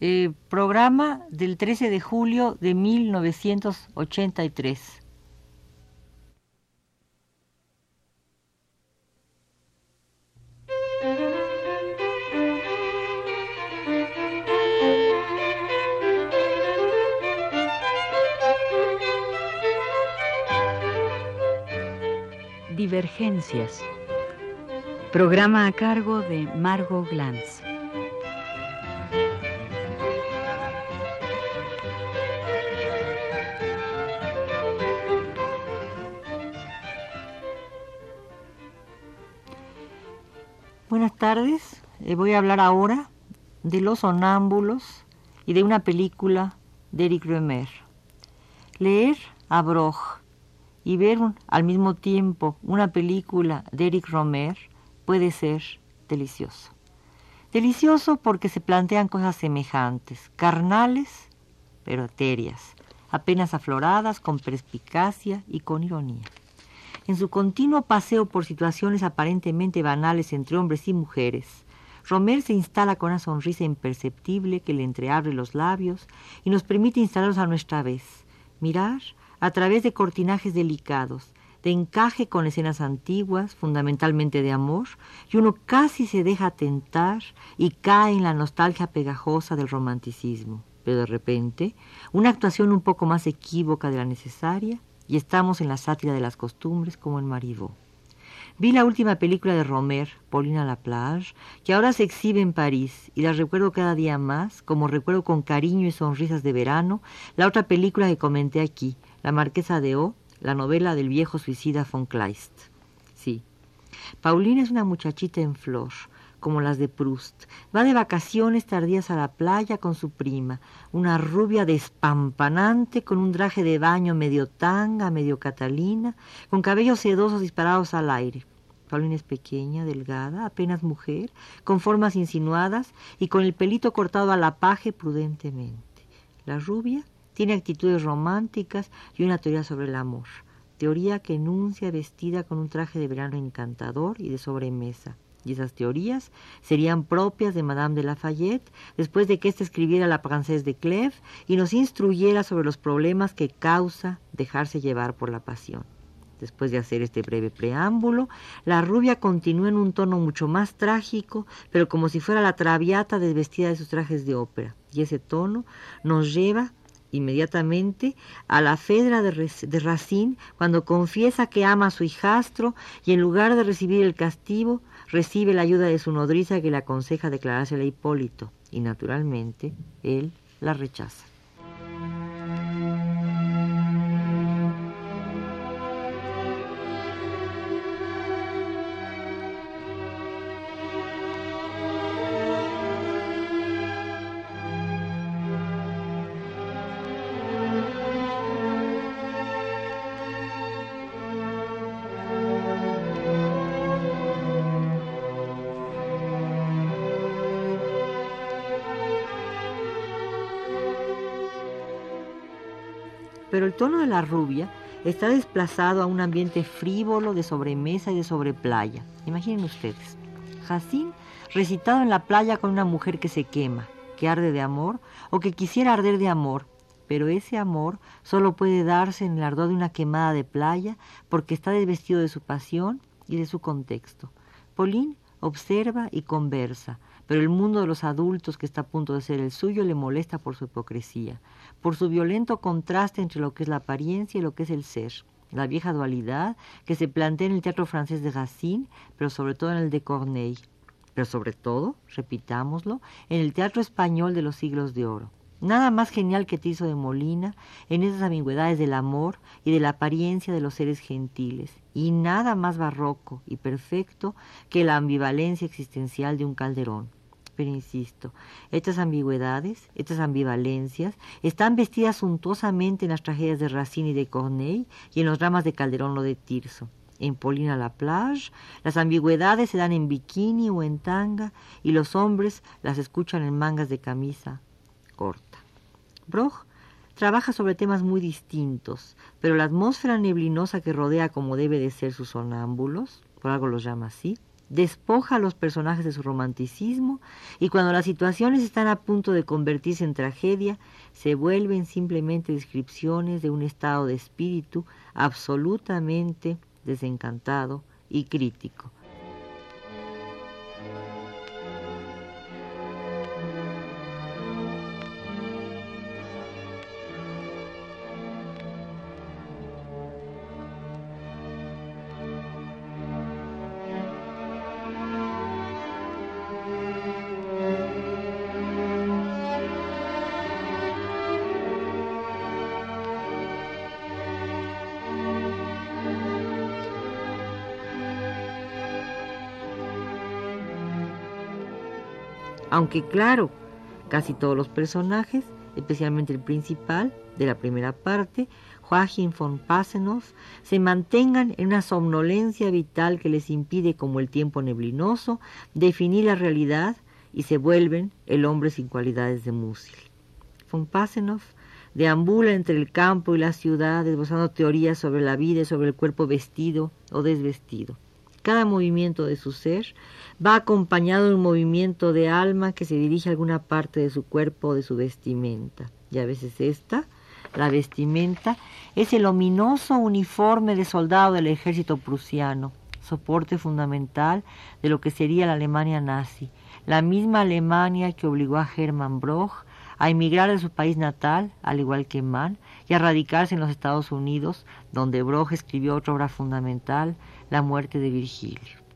Eh, programa del 13 de julio de 1983. Divergencias. Programa a cargo de Margot Glantz. Tardes, eh, voy a hablar ahora de Los Sonámbulos y de una película de Eric Roemer. Leer a Broch y ver al mismo tiempo una película de Eric Romer puede ser delicioso. Delicioso porque se plantean cosas semejantes, carnales, pero etéreas, apenas afloradas, con perspicacia y con ironía. En su continuo paseo por situaciones aparentemente banales entre hombres y mujeres, Romer se instala con una sonrisa imperceptible que le entreabre los labios y nos permite instalarnos a nuestra vez, mirar a través de cortinajes delicados, de encaje con escenas antiguas, fundamentalmente de amor, y uno casi se deja tentar y cae en la nostalgia pegajosa del romanticismo. Pero de repente, una actuación un poco más equívoca de la necesaria, y estamos en la sátira de las costumbres como en Marivaux. Vi la última película de Romer, Paulina Laplage, que ahora se exhibe en París y la recuerdo cada día más, como recuerdo con cariño y sonrisas de verano la otra película que comenté aquí, La Marquesa de O, la novela del viejo suicida von Kleist. Sí, Paulina es una muchachita en flor, como las de Proust. Va de vacaciones tardías a la playa con su prima, una rubia despampanante con un traje de baño medio tanga, medio catalina, con cabellos sedosos disparados al aire. Paulina es pequeña, delgada, apenas mujer, con formas insinuadas y con el pelito cortado a la paje prudentemente. La rubia tiene actitudes románticas y una teoría sobre el amor, teoría que enuncia vestida con un traje de verano encantador y de sobremesa. Y esas teorías serían propias de Madame de Lafayette después de que ésta escribiera La Princesse de Clèves y nos instruyera sobre los problemas que causa dejarse llevar por la pasión. Después de hacer este breve preámbulo, la rubia continúa en un tono mucho más trágico, pero como si fuera la traviata desvestida de sus trajes de ópera. Y ese tono nos lleva inmediatamente a la Fedra de, de Racine cuando confiesa que ama a su hijastro y en lugar de recibir el castigo, recibe la ayuda de su nodriza que le aconseja declarársela a Hipólito. Y naturalmente, él la rechaza. Pero el tono de la rubia está desplazado a un ambiente frívolo de sobremesa y de sobreplaya. Imaginen ustedes, Jacín recitado en la playa con una mujer que se quema, que arde de amor o que quisiera arder de amor, pero ese amor solo puede darse en el ardor de una quemada de playa porque está desvestido de su pasión y de su contexto. Pauline observa y conversa, pero el mundo de los adultos que está a punto de ser el suyo le molesta por su hipocresía por su violento contraste entre lo que es la apariencia y lo que es el ser, la vieja dualidad que se plantea en el teatro francés de Racine, pero sobre todo en el de Corneille, pero sobre todo, repitámoslo, en el teatro español de los siglos de oro. Nada más genial que Tirso de Molina en esas ambigüedades del amor y de la apariencia de los seres gentiles, y nada más barroco y perfecto que la ambivalencia existencial de un calderón pero insisto, estas ambigüedades, estas ambivalencias, están vestidas suntuosamente en las tragedias de Racine y de Corneille y en los dramas de Calderón o de Tirso. En Paulina la Plage, las ambigüedades se dan en bikini o en tanga y los hombres las escuchan en mangas de camisa corta. Broch trabaja sobre temas muy distintos, pero la atmósfera neblinosa que rodea como debe de ser sus sonámbulos, por algo los llama así, despoja a los personajes de su romanticismo y cuando las situaciones están a punto de convertirse en tragedia, se vuelven simplemente descripciones de un estado de espíritu absolutamente desencantado y crítico. Aunque claro, casi todos los personajes, especialmente el principal de la primera parte, Joachim von Passenhoff, se mantengan en una somnolencia vital que les impide, como el tiempo neblinoso, definir la realidad y se vuelven el hombre sin cualidades de Musil. Von Passenhoff deambula entre el campo y la ciudad, esbozando teorías sobre la vida y sobre el cuerpo vestido o desvestido. Cada movimiento de su ser va acompañado de un movimiento de alma que se dirige a alguna parte de su cuerpo o de su vestimenta. Y a veces esta, la vestimenta, es el ominoso uniforme de soldado del ejército prusiano, soporte fundamental de lo que sería la Alemania nazi, la misma Alemania que obligó a Hermann Broch a emigrar de su país natal, al igual que Mann, y a radicarse en los Estados Unidos, donde Broch escribió otra obra fundamental, La muerte de Virgilio.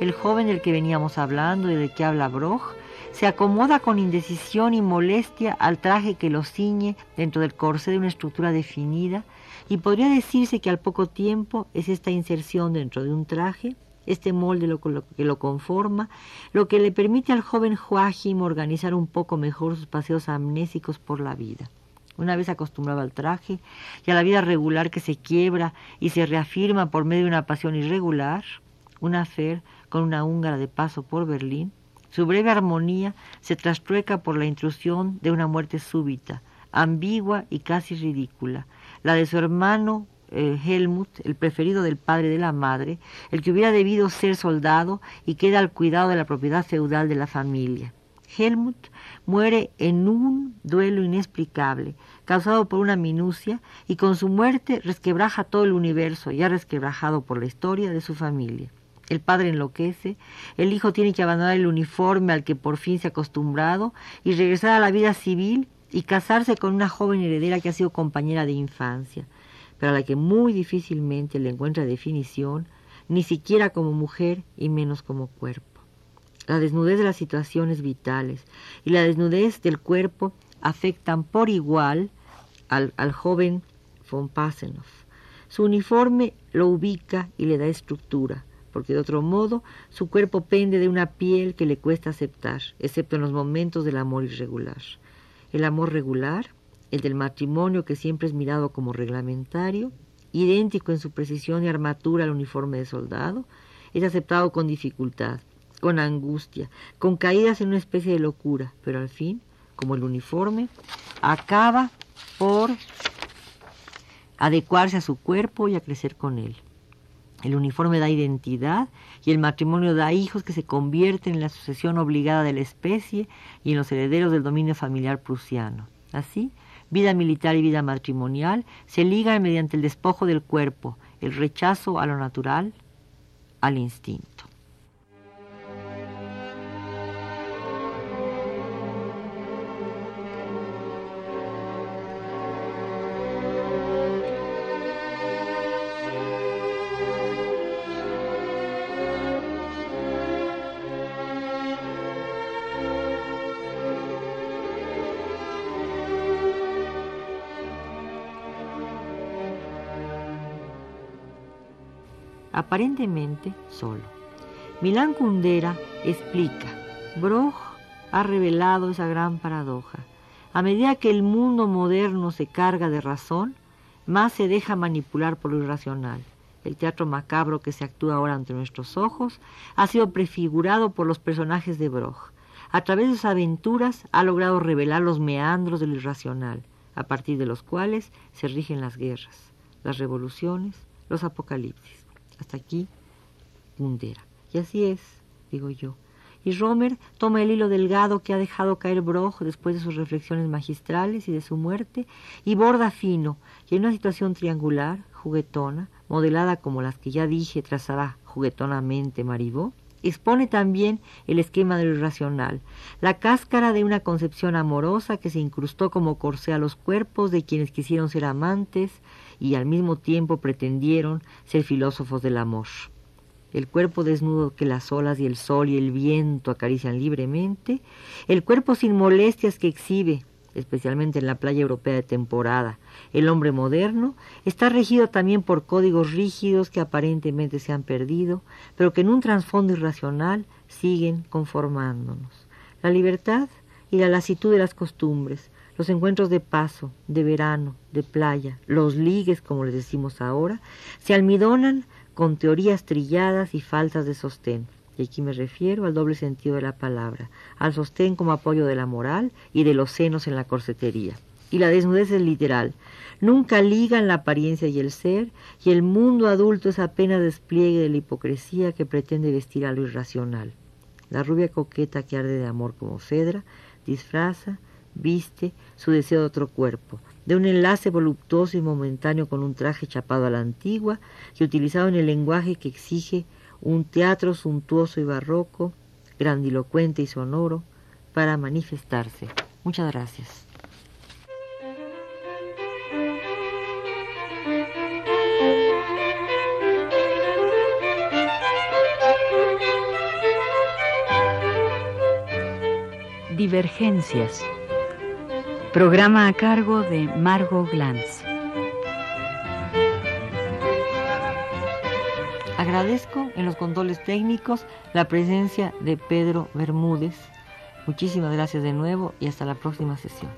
El joven del que veníamos hablando y del que habla Broch, se acomoda con indecisión y molestia al traje que lo ciñe dentro del corsé de una estructura definida y podría decirse que al poco tiempo es esta inserción dentro de un traje, este molde lo, que lo conforma, lo que le permite al joven Joachim organizar un poco mejor sus paseos amnésicos por la vida. Una vez acostumbrado al traje y a la vida regular que se quiebra y se reafirma por medio de una pasión irregular, una fer con una húngara de paso por Berlín, su breve armonía se trastrueca por la intrusión de una muerte súbita, ambigua y casi ridícula, la de su hermano eh, Helmut, el preferido del padre de la madre, el que hubiera debido ser soldado y queda al cuidado de la propiedad feudal de la familia. Helmut muere en un duelo inexplicable, causado por una minucia, y con su muerte resquebraja todo el universo, ya resquebrajado por la historia de su familia. El padre enloquece, el hijo tiene que abandonar el uniforme al que por fin se ha acostumbrado y regresar a la vida civil y casarse con una joven heredera que ha sido compañera de infancia, pero a la que muy difícilmente le encuentra definición, ni siquiera como mujer y menos como cuerpo. La desnudez de las situaciones vitales y la desnudez del cuerpo afectan por igual al, joven von Passenhoff. Su uniforme lo ubica y le da estructura, porque de otro modo su cuerpo pende de una piel que le cuesta aceptar, excepto en los momentos del amor irregular. El amor regular, el del matrimonio que siempre es mirado como reglamentario, idéntico en su precisión y armatura al uniforme de soldado, es aceptado con dificultad, con angustia, con caídas en una especie de locura, pero al fin, como el uniforme, acaba por adecuarse a su cuerpo y a crecer con él. El uniforme da identidad y el matrimonio da hijos que se convierten en la sucesión obligada de la especie y en los herederos del dominio familiar prusiano. Así, vida militar y vida matrimonial se ligan mediante el despojo del cuerpo, el rechazo a lo natural, al instinto. Aparentemente solo. Milán Kundera explica, Broch ha revelado esa gran paradoja. A medida que el mundo moderno se carga de razón, más se deja manipular por lo irracional. El teatro macabro que se actúa ahora ante nuestros ojos ha sido prefigurado por los personajes de Broch. A través de sus aventuras ha logrado revelar los meandros del irracional, a partir de los cuales se rigen las guerras, las revoluciones, los apocalipsis. Hasta aquí, Mundera. Y así es, digo yo. Y Romer toma el hilo delgado que ha dejado caer Broch después de sus reflexiones magistrales y de su muerte y borda fino, y en una situación triangular, juguetona, modelada como las que ya dije trazará juguetonamente Maribó, expone también el esquema de lo irracional, la cáscara de una concepción amorosa que se incrustó como corsé a los cuerpos de quienes quisieron ser amantes y al mismo tiempo pretendieron ser filósofos del amor. El cuerpo desnudo que las olas y el sol y el viento acarician libremente, el cuerpo sin molestias que exhibe, especialmente en la playa europea de temporada. El hombre moderno está regido también por códigos rígidos que aparentemente se han perdido, pero que en un trasfondo irracional siguen conformándonos. La libertad y la lasitud de las costumbres, los encuentros de paso, de verano, de playa, los ligues, como les decimos ahora, se almidonan con teorías trilladas y faltas de sostén y aquí me refiero al doble sentido de la palabra, al sostén como apoyo de la moral y de los senos en la corsetería. Y la desnudez es literal, nunca ligan la apariencia y el ser, y el mundo adulto es apenas despliegue de la hipocresía que pretende vestir a lo irracional. La rubia coqueta que arde de amor como Fedra, disfraza, viste su deseo de otro cuerpo, de un enlace voluptuoso y momentáneo con un traje chapado a la antigua y utilizado en el lenguaje que exige un teatro suntuoso y barroco, grandilocuente y sonoro, para manifestarse. Muchas gracias. Divergencias. Programa a cargo de Margot Glantz. Agradezco en los controles técnicos la presencia de Pedro Bermúdez. Muchísimas gracias de nuevo y hasta la próxima sesión.